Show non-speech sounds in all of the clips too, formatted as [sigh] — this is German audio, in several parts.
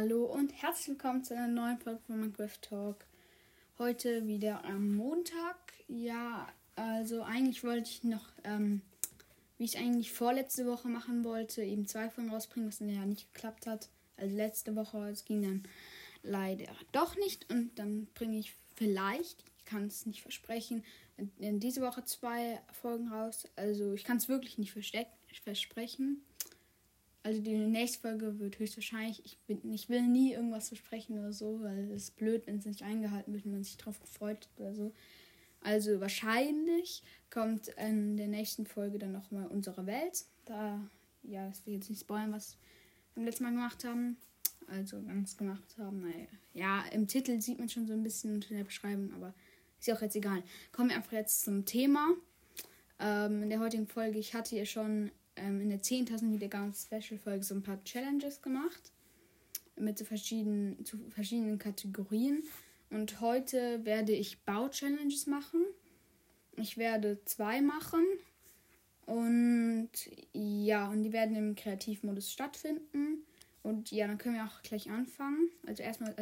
Hallo und herzlich willkommen zu einer neuen Folge von Minecraft Talk. Heute wieder am Montag. Ja, also eigentlich wollte ich noch, ähm, wie ich eigentlich vorletzte Woche machen wollte, eben zwei Folgen rausbringen, was dann ja nicht geklappt hat. Also letzte Woche, es ging dann leider doch nicht und dann bringe ich vielleicht, ich kann es nicht versprechen, in diese Woche zwei Folgen raus. Also ich kann es wirklich nicht versprechen. Also die nächste Folge wird höchstwahrscheinlich, ich, bin, ich will nie irgendwas versprechen oder so, weil es ist blöd, wenn es nicht eingehalten wird, wenn man sich drauf gefreut oder so. Also wahrscheinlich kommt in der nächsten Folge dann nochmal unsere Welt. Da, ja, das will jetzt nicht spoilern, was wir letzten Mal gemacht haben. Also ganz gemacht haben. Naja, ja, im Titel sieht man schon so ein bisschen unter der Beschreibung, aber ist ja auch jetzt egal. Kommen wir einfach jetzt zum Thema. Ähm, in der heutigen Folge, ich hatte ja schon ähm, in der 10.000 Wiedergaben Special Folge so ein paar Challenges gemacht. Mit so verschiedenen, zu verschiedenen Kategorien. Und heute werde ich Bau-Challenges machen. Ich werde zwei machen. Und ja, und die werden im Kreativmodus stattfinden. Und ja, dann können wir auch gleich anfangen. Also erstmal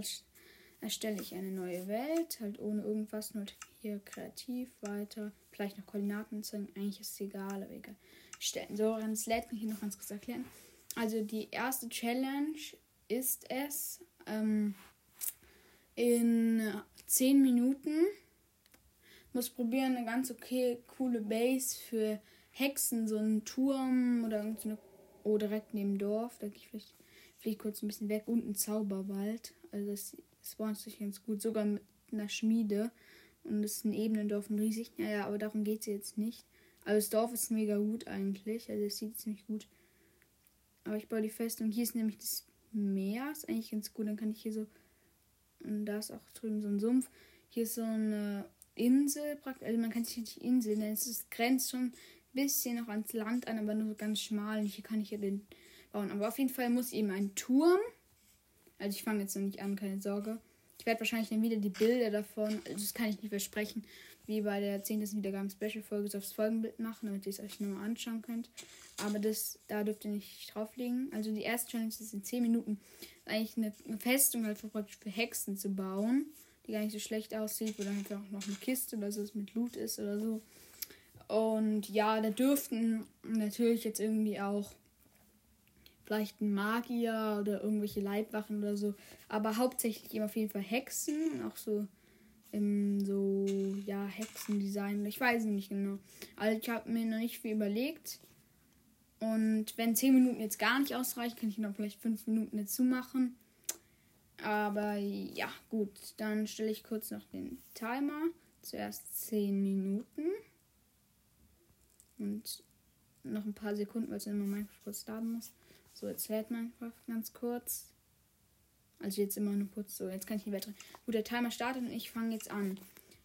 erstelle ich eine neue Welt, halt ohne irgendwas, nur hier kreativ weiter. Vielleicht noch Koordinaten zeigen. Eigentlich ist es egal, aber egal stellen. So, das lädt mich hier noch ganz kurz erklären. Also die erste Challenge ist es, ähm, in 10 Minuten muss probieren, eine ganz okay, coole Base für Hexen, so einen Turm oder irgendeine, oh, direkt neben Dorf, da gehe ich vielleicht, vielleicht kurz ein bisschen weg und ein Zauberwald. Also das spawnt sich ganz gut, sogar mit einer Schmiede. Und das ist ein Ebenendorf und riesig. Naja, aber darum geht es jetzt nicht. Also das Dorf ist mega gut eigentlich. Also es sieht ziemlich gut. Aber ich baue die Festung. Hier ist nämlich das Meer. Ist eigentlich ganz gut. Dann kann ich hier so. Und da ist auch drüben so ein Sumpf. Hier ist so eine Insel praktisch. Also man kann sich nicht Insel nennen. Es grenzt schon ein bisschen noch ans Land an, aber nur so ganz schmal. Und hier kann ich ja den bauen. Aber auf jeden Fall muss eben ein Turm. Also ich fange jetzt noch nicht an, keine Sorge. Ich werde wahrscheinlich dann wieder die Bilder davon. Also das kann ich nicht versprechen wie bei der 10. Wiedergaben Special Folge so aufs Folgenbild machen, damit ihr es euch nochmal anschauen könnt. Aber das, da dürft ihr nicht drauflegen. Also die erste Challenge ist in 10 Minuten eigentlich eine, Festung halt für, für Hexen zu bauen, die gar nicht so schlecht aussieht, wo dann einfach noch eine Kiste oder so mit Loot ist oder so. Und ja, da dürften natürlich jetzt irgendwie auch vielleicht ein Magier oder irgendwelche Leibwachen oder so, aber hauptsächlich eben auf jeden Fall Hexen, auch so im so, ja, Hexendesign. Ich weiß nicht genau. Also ich habe mir noch nicht viel überlegt. Und wenn 10 Minuten jetzt gar nicht ausreichen, kann ich noch vielleicht 5 Minuten dazu machen. Aber ja, gut. Dann stelle ich kurz noch den Timer. Zuerst 10 Minuten. Und noch ein paar Sekunden, weil es immer Minecraft kurz laden muss. So, jetzt lädt Minecraft ganz kurz. Also jetzt immer nur kurz so. Jetzt kann ich nicht weiter. Gut, der Timer startet und ich fange jetzt an.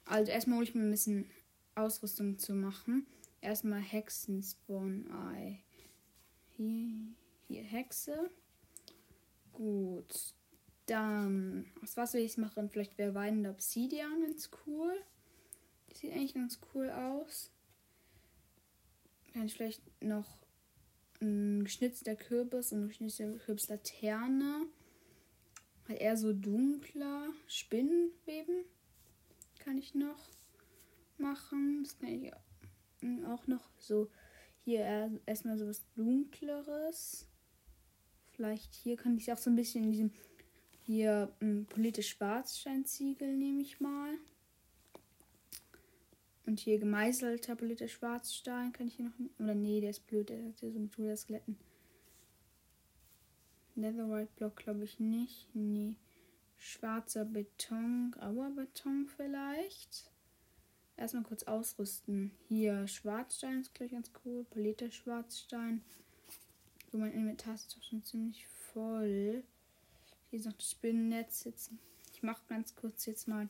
Also erstmal hole ich mir ein bisschen Ausrüstung zu machen. Erstmal Hexen Spawn Eye. Hier, hier Hexe. Gut. Dann, aus was will ich machen? Vielleicht wäre weinende Obsidian ganz cool. Sieht eigentlich ganz cool aus. Kann ich vielleicht noch ein geschnitzter Kürbis und eine geschnitzte Kürbislaterne. Halt eher so dunkler Spinnenweben kann ich noch machen. Das kann ich auch noch so hier erstmal so was dunkleres. Vielleicht hier kann ich auch so ein bisschen in diesem hier ein politisch Schwarzsteinziegel nehme ich mal. Und hier gemeißelter politisch Schwarzstein kann ich hier noch. Oder nee, der ist blöd, der hat hier so mit Skeletten. Netherite Block glaube ich nicht. Nee. Schwarzer Beton, grauer Beton vielleicht. Erstmal kurz ausrüsten. Hier Schwarzstein ist gleich ganz cool. Polierter Schwarzstein. So, mein Inventar ist doch schon ziemlich voll. Hier ist noch das Spinnennetz. Jetzt, ich mache ganz kurz jetzt mal.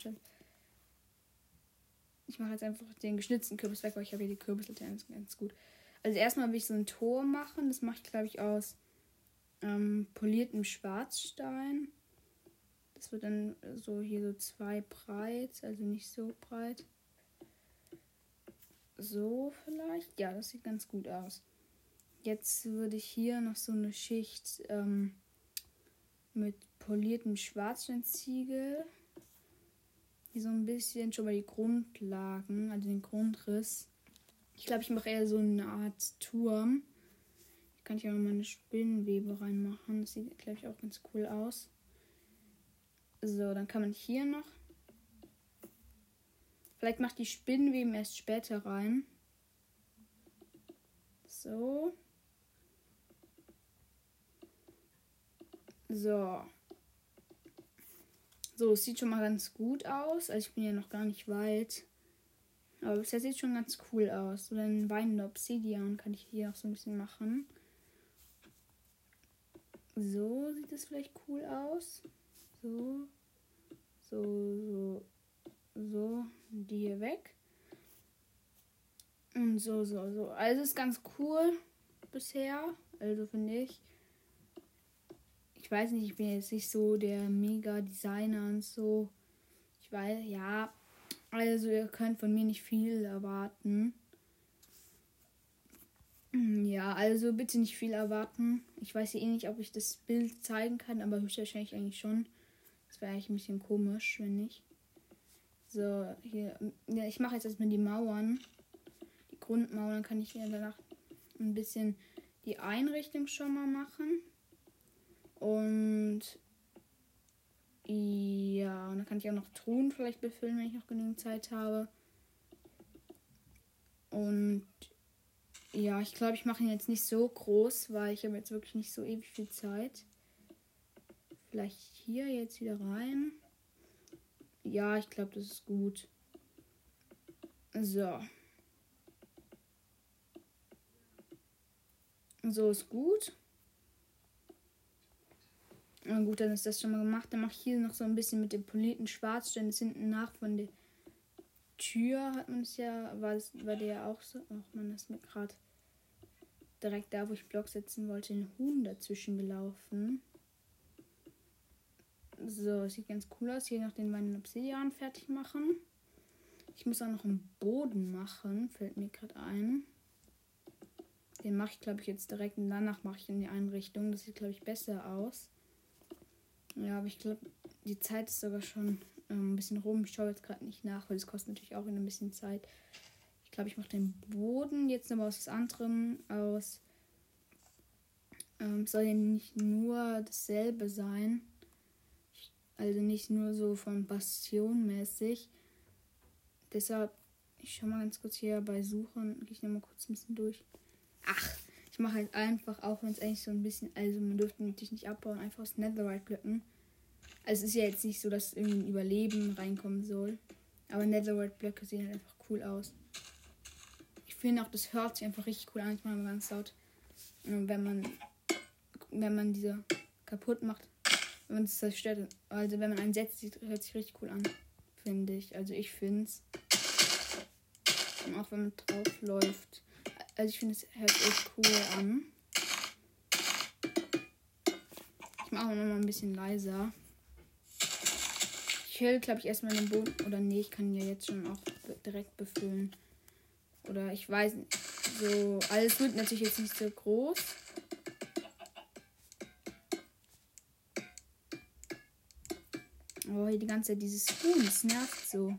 Ich mache jetzt einfach den geschnitzten Kürbis weg, weil ich habe hier die Kürbislaternen ganz gut. Also erstmal will ich so ein Tor machen. Das mache ich, glaube ich, aus ähm, poliertem Schwarzstein. Das wird dann so hier so zwei breit, also nicht so breit. So vielleicht. Ja, das sieht ganz gut aus. Jetzt würde ich hier noch so eine Schicht ähm, mit poliertem Schwarzsteinziegel. Hier so ein bisschen schon mal die Grundlagen, also den Grundriss. Ich glaube, ich mache eher so eine Art Turm. Kann ich auch mal eine Spinnenwebe reinmachen. Das sieht, glaube ich, auch ganz cool aus. So, dann kann man hier noch. Vielleicht macht die Spinnenweben erst später rein. So. So. So, es sieht schon mal ganz gut aus. Also ich bin ja noch gar nicht weit. Aber bisher sieht schon ganz cool aus. Oder ein weinender Obsidian kann ich hier auch so ein bisschen machen. So sieht es vielleicht cool aus. So. So, so. So. Die hier weg. Und so, so, so. Also ist ganz cool bisher. Also finde ich. Ich weiß nicht, ich bin jetzt nicht so der Mega-Designer und so. Ich weiß, ja. Also ihr könnt von mir nicht viel erwarten. Ja, also bitte nicht viel erwarten. Ich weiß ja eh nicht, ob ich das Bild zeigen kann, aber höchstwahrscheinlich eigentlich schon. Das wäre eigentlich ein bisschen komisch, wenn nicht. So, hier. Ja, ich mache jetzt erstmal die Mauern. Grundmauern kann ich hier danach ein bisschen die Einrichtung schon mal machen. Und ja, und dann kann ich auch noch Truhen vielleicht befüllen, wenn ich noch genügend Zeit habe. Und ja, ich glaube, ich mache ihn jetzt nicht so groß, weil ich habe jetzt wirklich nicht so ewig viel Zeit. Vielleicht hier jetzt wieder rein. Ja, ich glaube, das ist gut. So. So ist gut. Na gut, dann ist das schon mal gemacht. Dann mache ich hier noch so ein bisschen mit dem polierten Schwarzstein. Das hinten nach von der Tür hat man es ja, war, das, war der ja auch so. Ach man, ist mir gerade direkt da, wo ich Block setzen wollte, ein Huhn dazwischen gelaufen. So, sieht ganz cool aus. Hier noch den meinen Obsidian fertig machen. Ich muss auch noch einen Boden machen, fällt mir gerade ein. Den mache ich, glaube ich, jetzt direkt und danach mache ich in die Einrichtung. Das sieht, glaube ich, besser aus. Ja, aber ich glaube, die Zeit ist sogar schon ein bisschen rum. Ich schaue jetzt gerade nicht nach, weil es kostet natürlich auch ein bisschen Zeit. Ich glaube, ich mache den Boden jetzt nochmal aus was anderem aus. Ähm, soll ja nicht nur dasselbe sein. Also nicht nur so von Bastion mäßig. Deshalb, ich schaue mal ganz kurz hier bei Suchen, gehe ich nochmal kurz ein bisschen durch. Ach, ich mache halt einfach, auch wenn es eigentlich so ein bisschen, also man dürfte natürlich nicht abbauen, einfach aus Netherite-Blöcken. Also es ist ja jetzt nicht so, dass irgendwie ein Überleben reinkommen soll. Aber Netherite-Blöcke sehen halt einfach cool aus. Ich finde auch, das hört sich einfach richtig cool an, ich mache ganz laut. Wenn man, wenn man diese kaputt macht, wenn man es zerstört, also wenn man einen setzt, hört sich richtig cool an, finde ich. Also ich finde es. Auch wenn man drauf läuft. Also ich finde es hört echt cool an. Ich mache auch noch mal ein bisschen leiser. Höre, glaube ich, erstmal den Boden. Oder nee, ich kann ja jetzt schon auch direkt befüllen. Oder ich weiß nicht. So, alles wird natürlich jetzt nicht so groß. Oh, hier die ganze Zeit dieses Huhn, das nervt so.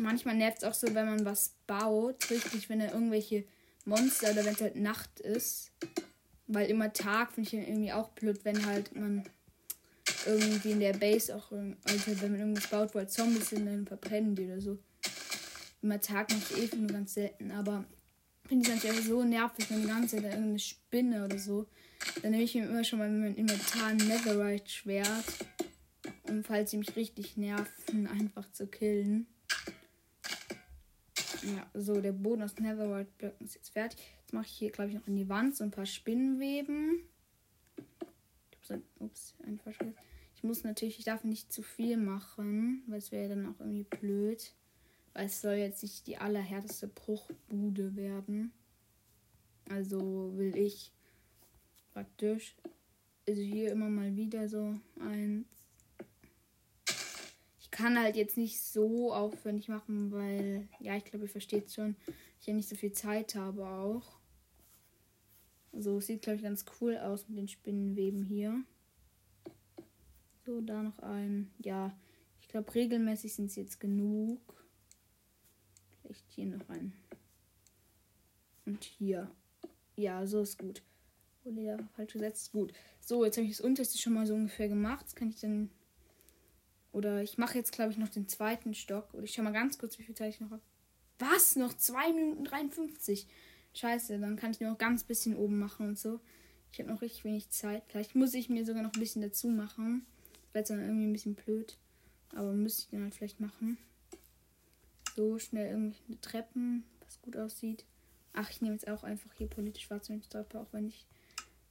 manchmal nervt es auch so, wenn man was baut. Richtig, wenn da irgendwelche Monster oder wenn es halt Nacht ist. Weil immer Tag finde ich irgendwie auch blöd, wenn halt man irgendwie in der Base auch, also wenn man irgendwas baut, wo halt Zombies sind, dann verbrennen die oder so. Immer Tag mache ich eh nur ganz selten, aber finde ich natürlich so nervig, wenn die ganze Zeit irgendeine Spinne oder so. Dann nehme ich mir immer schon mal meinem Inventar ein Netherite-Schwert. Um, falls sie mich richtig nerven, einfach zu killen. Ja, so, der Boden aus Netherworld-Blöcken ist jetzt fertig. Jetzt mache ich hier, glaube ich, noch in die Wand so ein paar Spinnenweben. Ups, ein Verschluss. Ich muss natürlich, ich darf nicht zu viel machen, weil es wäre dann auch irgendwie blöd. Weil es soll jetzt nicht die allerhärteste Bruchbude werden. Also will ich praktisch, also hier immer mal wieder so eins, kann halt jetzt nicht so aufwendig machen, weil, ja, ich glaube, ihr versteht schon, ich ja nicht so viel Zeit habe auch. So, sieht, glaube ich, ganz cool aus mit den Spinnenweben hier. So, da noch ein. Ja, ich glaube, regelmäßig sind es jetzt genug. Vielleicht hier noch ein. Und hier. Ja, so ist gut. Oh, Leder falsch gesetzt. Gut. So, jetzt habe ich das unterste schon mal so ungefähr gemacht. Das kann ich dann. Oder ich mache jetzt, glaube ich, noch den zweiten Stock. Oder ich schau mal ganz kurz, wie viel Zeit ich noch habe. Was? Noch 2 Minuten 53. Scheiße, dann kann ich nur noch ganz bisschen oben machen und so. Ich habe noch richtig wenig Zeit. Vielleicht muss ich mir sogar noch ein bisschen dazu machen. Wäre dann irgendwie ein bisschen blöd. Aber müsste ich dann halt vielleicht machen. So schnell irgendwelche Treppen, was gut aussieht. Ach, ich nehme jetzt auch einfach hier politisch schwarze Treppe, auch wenn ich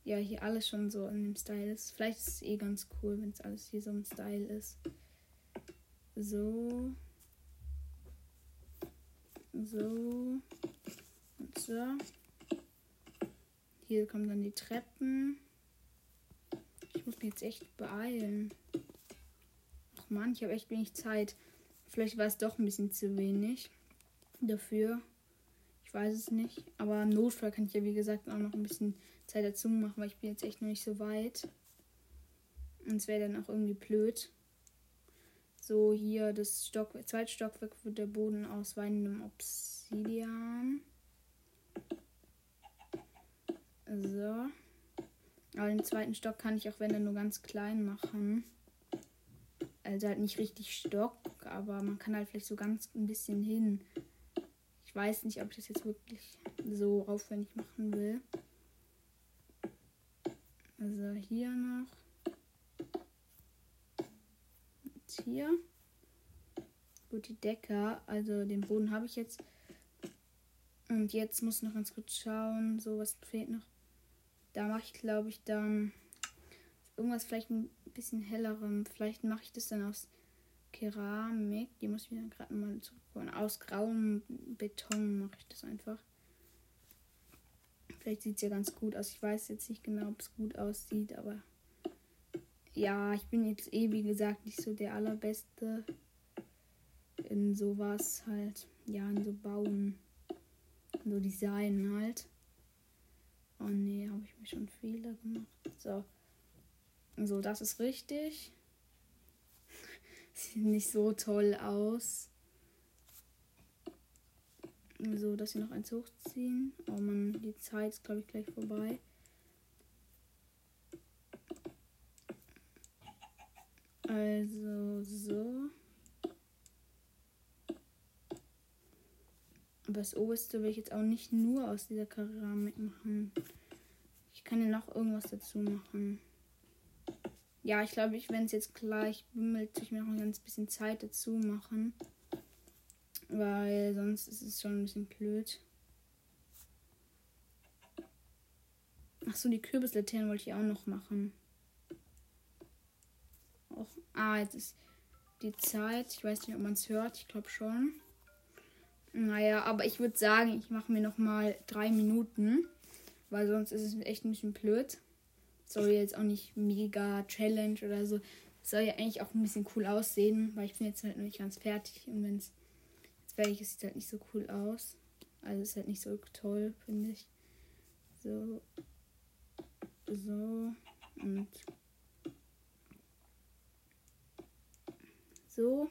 ja hier alles schon so in dem Style ist. Vielleicht ist es eh ganz cool, wenn es alles hier so im Style ist. So. So. So. Hier kommen dann die Treppen. Ich muss mich jetzt echt beeilen. Ach man, ich habe echt wenig Zeit. Vielleicht war es doch ein bisschen zu wenig dafür. Ich weiß es nicht. Aber im Notfall kann ich ja, wie gesagt, auch noch ein bisschen Zeit dazu machen, weil ich bin jetzt echt noch nicht so weit. Und es wäre dann auch irgendwie blöd. So, hier das Stock, zweite Stockwerk wird der Boden aus weinendem Obsidian. So. Aber den zweiten Stock kann ich auch wenn er nur ganz klein machen. Also halt nicht richtig Stock, aber man kann halt vielleicht so ganz ein bisschen hin. Ich weiß nicht, ob ich das jetzt wirklich so aufwendig machen will. Also hier noch. Und hier. Gut, die Decke. Also den Boden habe ich jetzt. Und jetzt muss ich noch ganz kurz schauen. So, was fehlt noch? Da mache ich, glaube ich, dann irgendwas vielleicht ein bisschen hellerem. Vielleicht mache ich das dann aus Keramik. Die muss ich mir gerade mal zurückholen. Aus grauem Beton mache ich das einfach. Vielleicht sieht es ja ganz gut aus. Ich weiß jetzt nicht genau, ob es gut aussieht, aber ja, ich bin jetzt eh, wie gesagt, nicht so der allerbeste in sowas halt. Ja, in so Bauen. In so Design halt. Oh nee, habe ich mir schon Fehler gemacht. So. So, das ist richtig. [laughs] Sieht nicht so toll aus. So, dass sie noch eins hochziehen. Oh man, die Zeit ist, glaube ich, gleich vorbei. Also, so. Aber das oberste will ich jetzt auch nicht nur aus dieser Keramik machen. Ich kann ja noch irgendwas dazu machen. Ja, ich glaube, ich, wenn es jetzt gleich bimmelt, ich mir noch ein ganz bisschen Zeit dazu machen. Weil sonst ist es schon ein bisschen blöd. Achso, die Kürbislaternen wollte ich auch noch machen. Och, ah, jetzt ist die Zeit. Ich weiß nicht, ob man es hört. Ich glaube schon. Naja, aber ich würde sagen, ich mache mir noch mal drei Minuten, weil sonst ist es echt ein bisschen blöd. Soll jetzt auch nicht mega Challenge oder so. Soll ja eigentlich auch ein bisschen cool aussehen, weil ich bin jetzt halt noch nicht ganz fertig und wenn es fertig ist, sieht halt nicht so cool aus. Also ist halt nicht so toll, finde ich. So. So. Und so.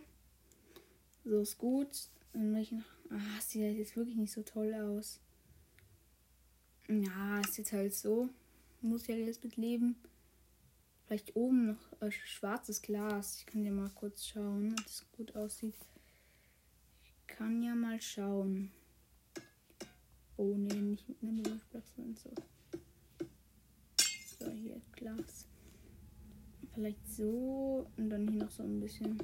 So ist gut. Dann mache ich noch Ah, sieht halt jetzt wirklich nicht so toll aus. Ja, ist jetzt halt so. Muss ja jetzt mit leben. Vielleicht oben noch äh, schwarzes Glas. Ich kann ja mal kurz schauen, ob das gut aussieht. Ich kann ja mal schauen. Oh ne, nicht mit einer Luftplatte und so. So, hier Glas. Vielleicht so und dann hier noch so ein bisschen.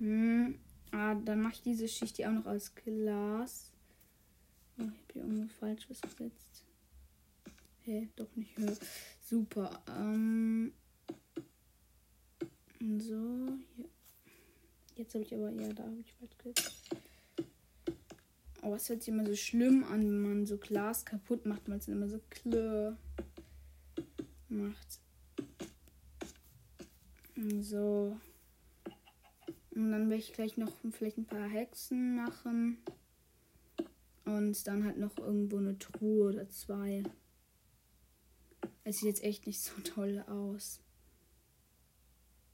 Hm. Ah, dann mache ich diese Schicht hier auch noch aus Glas. Oh, ich habe hier irgendwo falsch was gesetzt. Hä, hey, doch nicht höher. Super. Ähm, so, hier. Jetzt habe ich aber, ja, da habe ich falsch gesetzt. Oh, es hört sich immer so schlimm an, wenn man so Glas kaputt macht, weil es immer so klirr macht. So. Und dann will ich gleich noch vielleicht ein paar Hexen machen. Und dann halt noch irgendwo eine Truhe oder zwei. Es sieht jetzt echt nicht so [laughs] toll aus.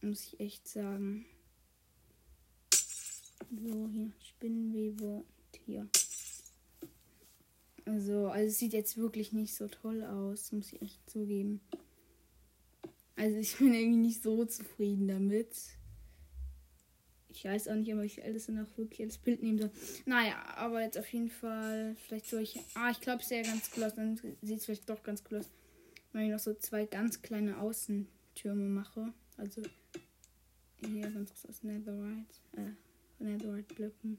Muss ich echt sagen. So, hier Spinnenwebe und hier. Also, also es sieht jetzt wirklich nicht so toll aus, muss ich echt zugeben. Also ich bin irgendwie nicht so zufrieden damit. Ich weiß auch nicht, ob ich alles noch wirklich als Bild nehmen soll. Naja, aber jetzt auf jeden Fall, vielleicht soll ich. Ah, ich glaube, es sieht ja ganz cool aus. Dann sieht es vielleicht doch ganz cool aus. Wenn ich noch so zwei ganz kleine Außentürme mache. Also hier ganz kurz aus Netherite. Äh, Netherite Blöcken.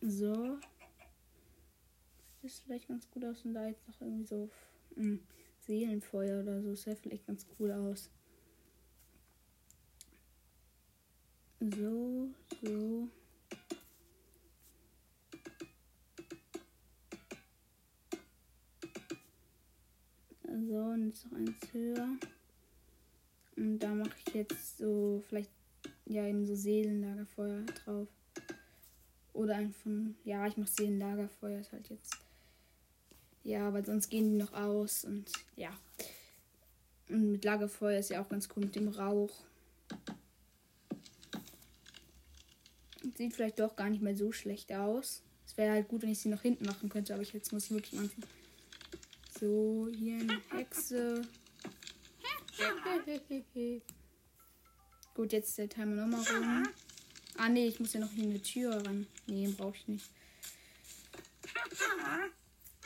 So. Das sieht vielleicht ganz gut aus und da jetzt noch irgendwie so. Mh. Seelenfeuer oder so. Sieht vielleicht ganz cool aus. So, so. So, und jetzt noch eins höher. Und da mache ich jetzt so vielleicht ja eben so Seelenlagerfeuer drauf. Oder einfach, ja, ich mache Seelenlagerfeuer ist halt jetzt ja, weil sonst gehen die noch aus und ja. Und mit Lagerfeuer ist ja auch ganz cool mit dem Rauch. Sieht vielleicht doch gar nicht mehr so schlecht aus. Es wäre halt gut, wenn ich sie noch hinten machen könnte, aber ich jetzt muss wirklich machen. So, hier eine Hexe. [laughs] gut, jetzt ist der Timer nochmal rum. Ah nee, ich muss ja noch hier eine Tür ran. Nee, brauche ich nicht.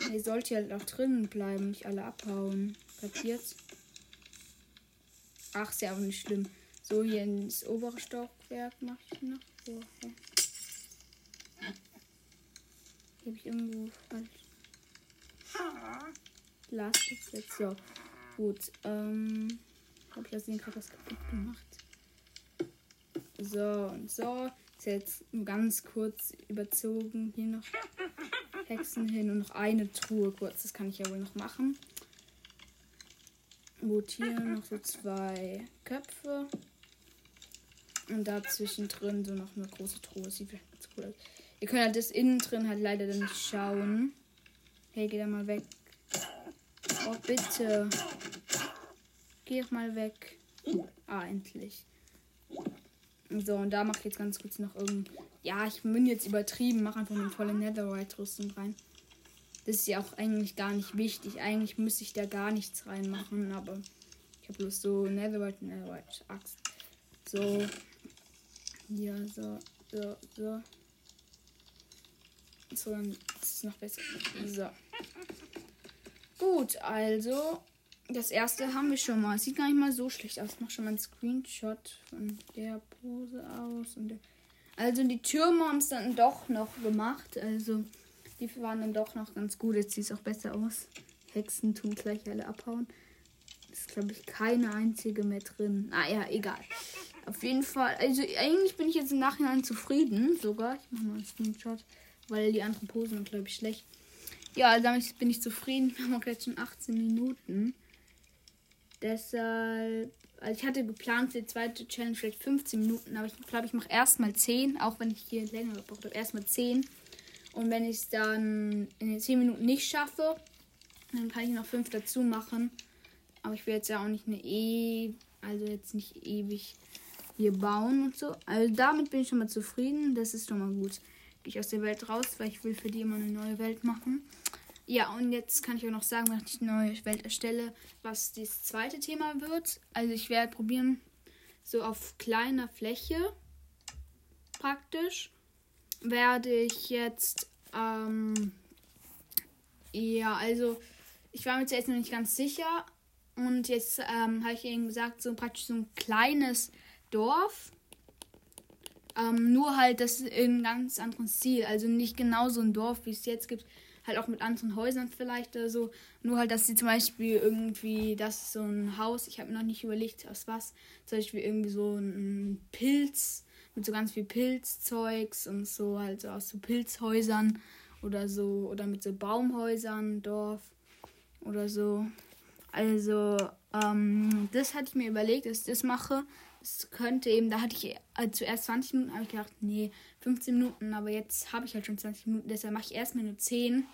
Ihr sollt ja halt auch drinnen bleiben, nicht alle abhauen. Kapiert? Ach, ist ja auch nicht schlimm. So, hier ins obere Stockwerk mache ich noch. So. Hier habe ich irgendwo falsch. Last jetzt so. Gut, ähm. Habe ich aus dem gerade was kaputt gemacht. So und so. Ist jetzt ganz kurz überzogen. Hier noch Hexen hin und noch eine Truhe kurz. Das kann ich ja wohl noch machen. Gut, hier noch so zwei Köpfe. Und da zwischendrin so noch eine große Truhe. Sieht vielleicht ganz cool aus. Ihr könnt halt das innen drin halt leider dann nicht schauen. Hey, geh da mal weg. Oh, bitte. Geh mal weg. Ah, endlich. So, und da mache ich jetzt ganz kurz noch irgendein. Ja, ich bin jetzt übertrieben, mache einfach eine volle Netherite-Rüstung rein. Das ist ja auch eigentlich gar nicht wichtig. Eigentlich müsste ich da gar nichts reinmachen, aber ich habe bloß so Netherite, Netherite, Axt. So. Ja, so, so, so. So, dann ist es noch besser. So. Gut, also das erste haben wir schon mal. Sieht gar nicht mal so schlecht aus. Ich mache schon mal einen Screenshot von der Pose aus. Also die Türme haben es dann doch noch gemacht. Also die waren dann doch noch ganz gut. Jetzt sieht es auch besser aus. Hexen tun gleich alle abhauen. Ist, glaube ich, keine einzige mehr drin. Naja, egal. Auf jeden Fall. Also eigentlich bin ich jetzt im Nachhinein zufrieden. Sogar. Ich mache mal einen Screenshot. Weil die anderen Posen sind, glaube ich, schlecht. Ja, also damit bin ich zufrieden. Wir haben auch jetzt schon 18 Minuten. Deshalb, also ich hatte geplant für die zweite Challenge vielleicht 15 Minuten, aber ich glaube, ich mache erstmal 10, auch wenn ich hier länger gebraucht habe. Erstmal 10. Und wenn ich es dann in den 10 Minuten nicht schaffe, dann kann ich noch 5 dazu machen. Aber ich will jetzt ja auch nicht eine E, also jetzt nicht ewig hier bauen und so. Also damit bin ich schon mal zufrieden. Das ist schon mal gut. Gehe ich aus der Welt raus, weil ich will für die immer eine neue Welt machen. Ja, und jetzt kann ich auch noch sagen, wenn ich eine neue Welt erstelle, was das zweite Thema wird. Also ich werde probieren, so auf kleiner Fläche praktisch, werde ich jetzt, ähm, ja, also ich war mir jetzt noch nicht ganz sicher. Und jetzt ähm, habe ich eben gesagt, so praktisch so ein kleines Dorf. Ähm, nur halt das in einem ganz anderen Stil. Also nicht genau so ein Dorf, wie es jetzt gibt, halt auch mit anderen Häusern vielleicht oder so. Nur halt, dass sie zum Beispiel irgendwie, das so ein Haus, ich habe mir noch nicht überlegt, aus was. Zum Beispiel irgendwie so ein Pilz mit so ganz viel Pilzzeugs und so, halt so aus so Pilzhäusern oder so. Oder mit so Baumhäusern, Dorf oder so. Also, ähm, das hatte ich mir überlegt, dass ich das mache. es könnte eben, da hatte ich äh, zuerst 20 Minuten, habe ich gedacht, nee, 15 Minuten, aber jetzt habe ich halt schon 20 Minuten, deshalb mache ich erstmal nur 10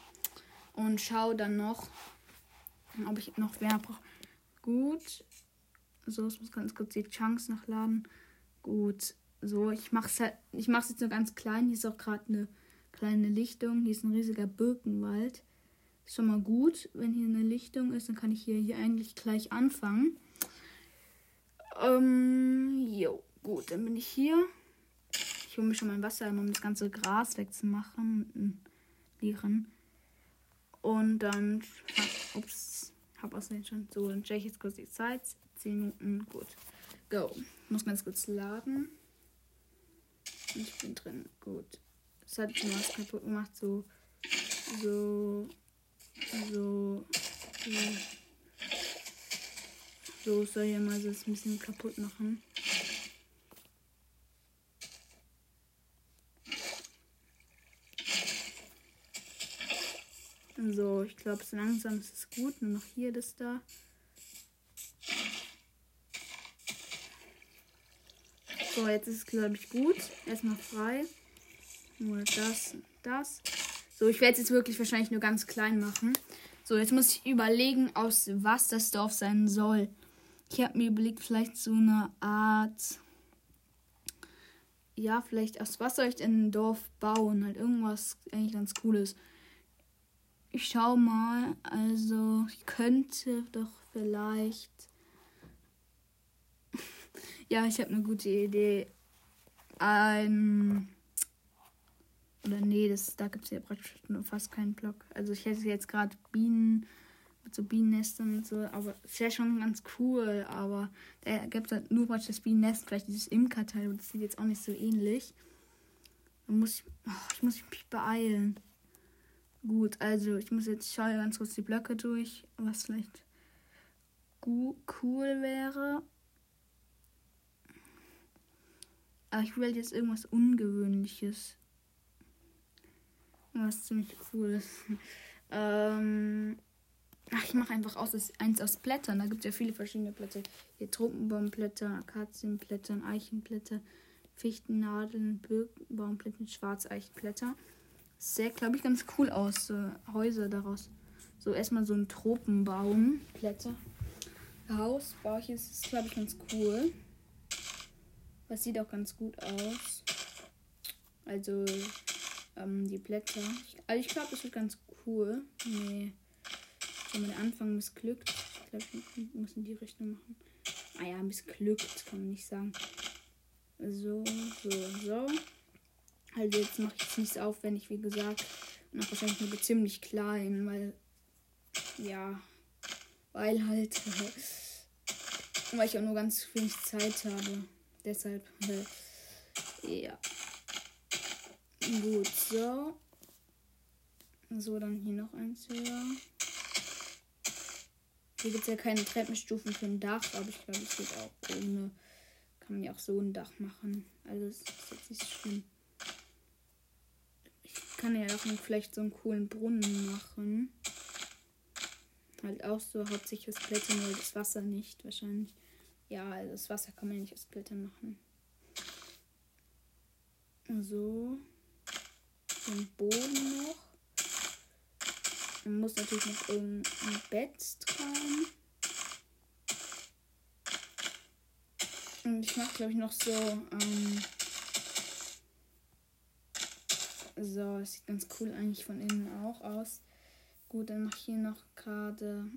und schaue dann noch, ob ich noch mehr brauche. Gut. So, ich muss ganz kurz die Chunks nachladen. Gut. So, ich mache es halt, ich mache jetzt nur ganz klein. Hier ist auch gerade eine kleine Lichtung. Hier ist ein riesiger Birkenwald. Ist schon mal gut, wenn hier eine Lichtung ist, dann kann ich hier, hier eigentlich gleich anfangen. Ähm, jo, gut, dann bin ich hier. Ich hole mir schon mein Wasser, um das ganze Gras wegzumachen. Lieren. Und dann, ups, hab aus schon. So, dann check ich jetzt kurz die Zeit. 10 Minuten, gut. Go. Ich muss ganz kurz laden. Ich bin drin, gut. Das hat schon was kaputt gemacht, so, so, so, so. So, soll hier mal so ein bisschen kaputt machen. So, ich glaube, so langsam ist es gut. Nur noch hier das da. So, jetzt ist es, glaube ich, gut. Erstmal frei. Nur das, das. So, ich werde es jetzt wirklich wahrscheinlich nur ganz klein machen. So, jetzt muss ich überlegen, aus was das Dorf sein soll. Ich habe mir überlegt, vielleicht so eine Art. Ja, vielleicht aus was soll ich denn ein Dorf bauen? Halt irgendwas eigentlich ganz Cooles. Ich schau mal. Also, ich könnte doch vielleicht. [laughs] ja, ich habe eine gute Idee. Ein. Oder nee, das, da gibt es ja praktisch nur fast keinen Block. Also ich hätte jetzt gerade Bienen mit so Bienennestern und so, aber es wäre schon ganz cool, aber da gibt es halt nur praktisch das Bienennest, vielleicht dieses Imkerteil, das sieht jetzt auch nicht so ähnlich. Da muss ich, oh, ich muss mich beeilen. Gut, also ich muss jetzt schauen ganz kurz die Blöcke durch, was vielleicht cool wäre. Aber ich will jetzt irgendwas Ungewöhnliches. Was ziemlich cool ist. [laughs] ähm, ach, ich mache einfach aus, eins aus Blättern. Da gibt es ja viele verschiedene Blätter. Hier Tropenbaumblätter, Akazienblätter, Eichenblätter, Fichtennadeln, Birkenbaumblätter, Schwarzeichenblätter sehr, glaube ich, ganz cool aus. So Häuser daraus. So erstmal so ein Tropenbaum. Blätter. Haus baue ich ist, glaube ich, ganz cool. Das sieht auch ganz gut aus. Also, ähm, die Blätter. Also ich glaube, das wird ganz cool. Nee. Schon mal der Anfang missglückt. Ich glaube, ich muss in die Richtung machen. Ah ja, missglückt, kann man nicht sagen. So, so, so. Also jetzt mache ich es nicht aufwendig, wie gesagt. Und auch wahrscheinlich nur ziemlich klein, weil. Ja. Weil halt. [laughs] weil ich auch nur ganz wenig Zeit habe. Deshalb. [laughs] Ja. Gut, so. So, dann hier noch eins höher. Hier gibt es ja keine Treppenstufen für ein Dach, aber ich glaube, es geht auch ohne. Kann man ja auch so ein Dach machen. Also, es ist jetzt nicht so schlimm kann ja auch vielleicht so einen coolen Brunnen machen. Halt auch so hauptsächlich aus Blättern, weil das Wasser nicht wahrscheinlich. Ja, also das Wasser kann man ja nicht aus Blättern machen. So. Den Boden noch. Man muss natürlich noch irgendein Bett rein. Und ich mache, glaube ich, noch so ähm, So, es sieht ganz cool eigentlich von innen auch aus. Gut, dann mache ich hier noch gerade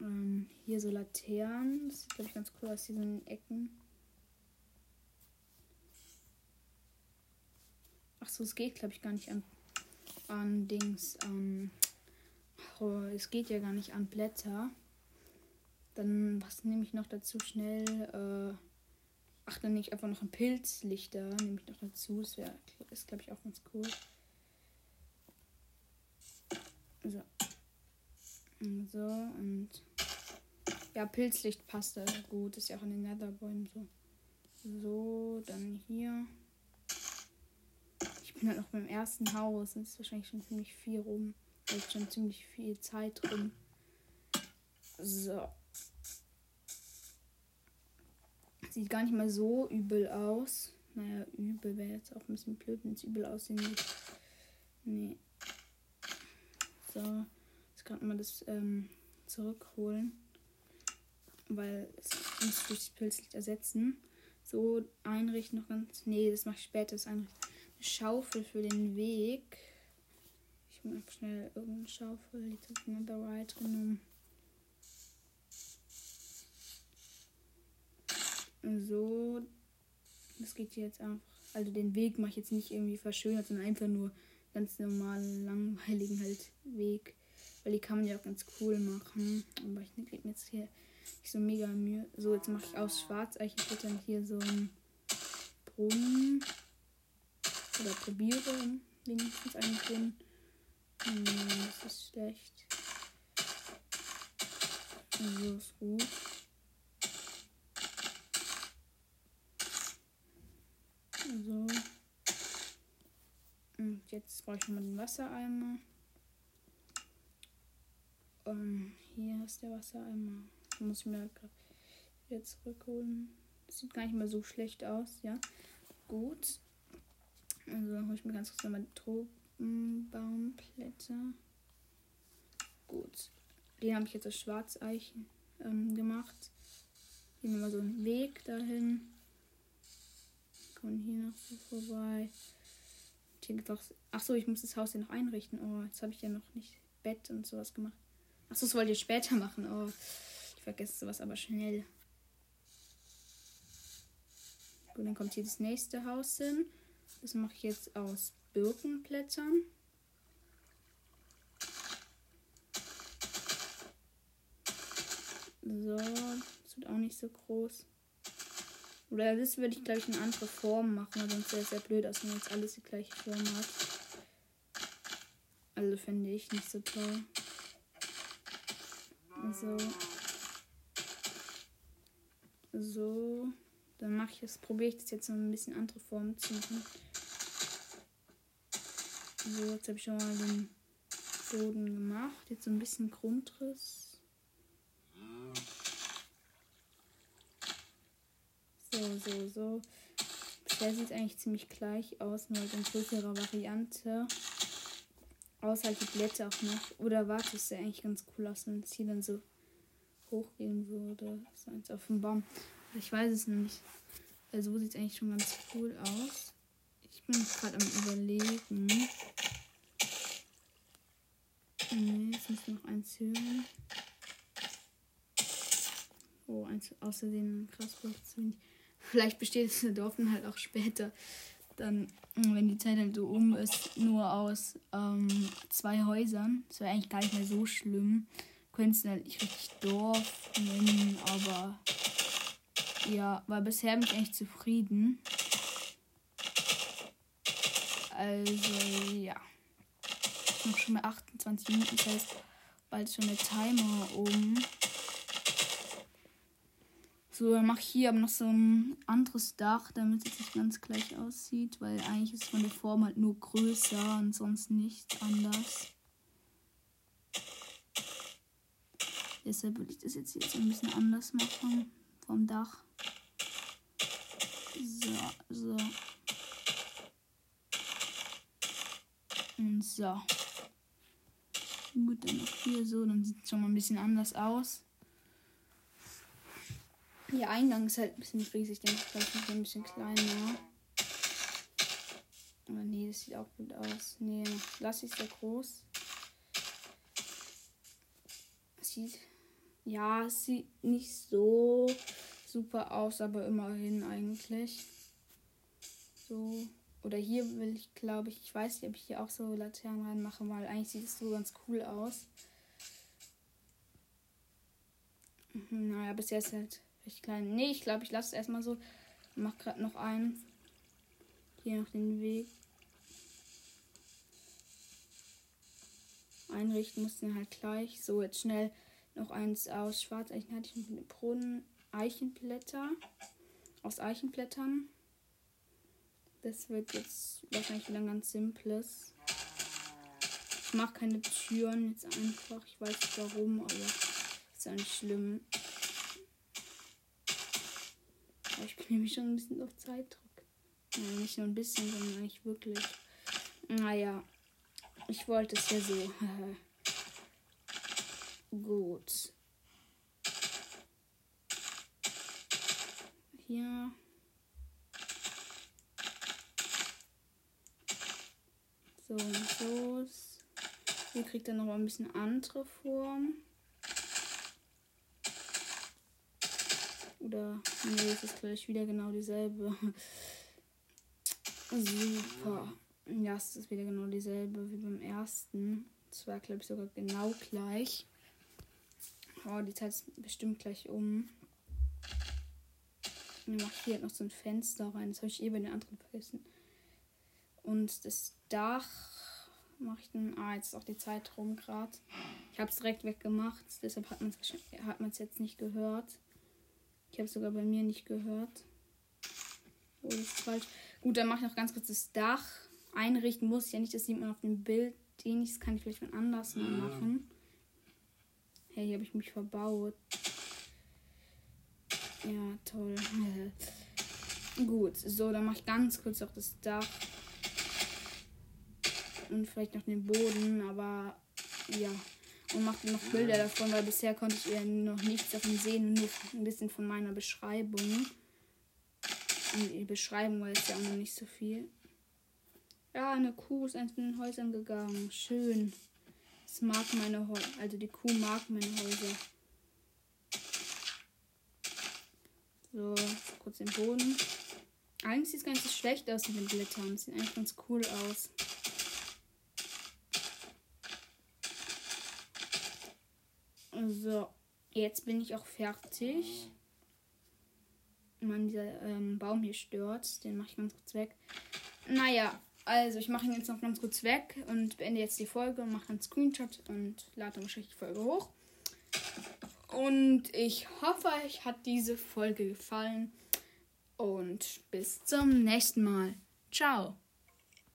ähm, hier so Laternen. Das sieht, glaube ich, ganz cool aus, hier so in den Ecken. Ach so, es geht, glaube ich, gar nicht an, an Dings. Ähm, oh, es geht ja gar nicht an Blätter. Dann, was nehme ich noch dazu schnell? Äh, ach, dann nehme ich einfach noch ein Pilzlichter, nehme ich noch dazu. Das wär, ist, glaube ich, auch ganz cool. So. So, und. Ja, Pilzlicht passt da gut. Ist ja auch in den Netherbäumen so. So, dann hier. Ich bin halt noch beim ersten Haus. Es ist wahrscheinlich schon ziemlich viel rum. Da ist schon ziemlich viel Zeit rum. So. Sieht gar nicht mal so übel aus. Naja, übel wäre jetzt auch ein bisschen blöd, wenn es übel aussehen würde. Nee. So, jetzt kann man das ähm, zurückholen. Weil es muss durch das Pilzlicht ersetzen. So einrichten noch ganz. Nee, das mache ich später. Das einrichten. Eine Schaufel für den Weg. Ich mache schnell irgendeine Schaufel. Habe mir bereit genommen. So. Das geht jetzt einfach. Also den Weg mache ich jetzt nicht irgendwie verschönert, sondern einfach nur ganz normalen, langweiligen halt Weg. Weil die kann man ja auch ganz cool machen. Aber ich gebe mir jetzt hier nicht so mega Mühe. So, jetzt mache ich aus Schwarzeichenblättern hier so einen Brunnen. Oder probiere wenigstens einen Brunnen. Hm, das ist schlecht. So ist gut. So. Und jetzt brauche ich mal den Wassereimer. Um, ähm, hier ist der Wassereimer. Muss ich mir jetzt zurückholen. Das sieht gar nicht mal so schlecht aus, ja. Gut. Also hole ich mir ganz kurz nochmal Tropenbaumblätter. Gut. Den habe ich jetzt aus Schwarzeichen ähm, gemacht. Hier nochmal so einen Weg dahin. Kommen hier noch so vorbei. Gibt's auch. Achso, ich muss das Haus ja noch einrichten. Oh, jetzt habe ich ja noch nicht Bett und sowas gemacht. Achso, das wollt ihr später machen. Oh, ich vergesse sowas aber schnell. Gut, dann kommt hier das nächste Haus hin. Das mache ich jetzt aus Birkenblättern. So, das wird auch nicht so groß. Oder das würde ich, glaube ich, in andere Form machen, weil sonst wäre es sehr blöd aus, wenn jetzt alles die gleiche Form hat. Also finde ich nicht so toll. So. So. Dann mache ich es, probiere ich das jetzt noch ein bisschen andere Formen zu machen. So, jetzt habe ich schon mal den Boden gemacht. Jetzt so ein bisschen Grundriss. So, so, so. Bisher sieht eigentlich ziemlich gleich aus, nur in größerer Variante. Außer halt die Blätter auch noch. Oder warte, es sieht eigentlich ganz cool aus, wenn es hier dann so hochgehen würde. So eins auf dem Baum. Ich weiß es nicht. Also so sieht es eigentlich schon ganz cool aus. Ich bin gerade am überlegen. Nee, jetzt muss noch eins hören. Oh, eins außerdem krass zu wenig. Vielleicht besteht das Dorf dann halt auch später. Dann, wenn die Zeit halt so um ist, nur aus ähm, zwei Häusern. Das wäre eigentlich gar nicht mehr so schlimm. Könntest du halt nicht richtig Dorf nennen, aber ja, war bisher bin ich eigentlich zufrieden. Also, ja. Noch schon mal 28 Minuten, das heißt, bald schon der Timer um. So, dann mache ich hier aber noch so ein anderes Dach, damit es nicht ganz gleich aussieht, weil eigentlich ist von der Form halt nur größer und sonst nicht anders. Deshalb würde ich das jetzt, jetzt ein bisschen anders machen vom Dach. So, so. Und so. Gut, dann noch hier so, dann sieht es schon mal ein bisschen anders aus. Der Eingang ist halt ein bisschen riesig, denke ich, vielleicht ein bisschen kleiner. Aber nee, das sieht auch gut aus. Nee, lass ich so groß. Sieht. Ja, sieht nicht so super aus, aber immerhin eigentlich. So. Oder hier will ich, glaube ich, ich weiß nicht, ob ich hier auch so Laternen reinmache, weil eigentlich sieht es so ganz cool aus. Mhm, naja, bisher ist halt recht klein. Nee, ich glaube, ich lasse es erstmal so. Mach gerade noch einen. Hier noch den Weg. Einrichten mussten halt gleich. So, jetzt schnell noch eins aus Schwarzeichen hatte ich mit Brunnen. Eichenblätter. Aus Eichenblättern. Das wird jetzt wahrscheinlich wieder ein ganz simples. Ich mache keine Türen jetzt einfach. Ich weiß nicht warum, aber ist ja nicht schlimm. Ich bin nämlich schon ein bisschen auf Zeitdruck. Ja, nicht nur ein bisschen, sondern eigentlich wirklich. Naja, ich wollte es ja so. [laughs] Gut. Hier. So und so. Hier kriegt er noch ein bisschen andere Form. Oder, nee, es ist gleich wieder genau dieselbe. [laughs] Super. Ja, es ist wieder genau dieselbe wie beim ersten. Es war, glaube ich, sogar genau gleich. Oh, die Zeit ist bestimmt gleich um. Dann mache ich hier noch so ein Fenster rein. Das habe ich eh bei den anderen vergessen. Und das Dach mache ich dann. Ah, jetzt ist auch die Zeit rum gerade. Ich habe es direkt weggemacht. Deshalb hat man es jetzt nicht gehört. Ich habe es sogar bei mir nicht gehört. Oh, das ist falsch. Gut, dann mache ich noch ganz kurz das Dach. Einrichten muss ich ja nicht. Das sieht man auf dem Bild. Den das kann ich vielleicht von anders mal machen. Hey, hier habe ich mich verbaut. Ja, toll. [laughs] Gut, so, dann mache ich ganz kurz auch das Dach. Und vielleicht noch den Boden, aber ja. Und mache noch Bilder davon, weil bisher konnte ich ja noch nichts davon sehen, nur ein bisschen von meiner Beschreibung. Und die Beschreibung war jetzt ja auch noch nicht so viel. Ja, eine Kuh ist eins von den Häusern gegangen. Schön. Es mag meine Häuser. Also die Kuh mag meine Häuser. So, kurz den Boden. Eigentlich sieht es gar nicht so schlecht aus mit den Blättern. Sieht eigentlich ganz cool aus. So, jetzt bin ich auch fertig. Man, dieser ähm, Baum hier stört. Den mache ich ganz kurz weg. Naja, also ich mache ihn jetzt noch ganz kurz weg und beende jetzt die Folge und mache einen Screenshot und lade wahrscheinlich die Folge hoch. Und ich hoffe, euch hat diese Folge gefallen. Und bis zum nächsten Mal. Ciao.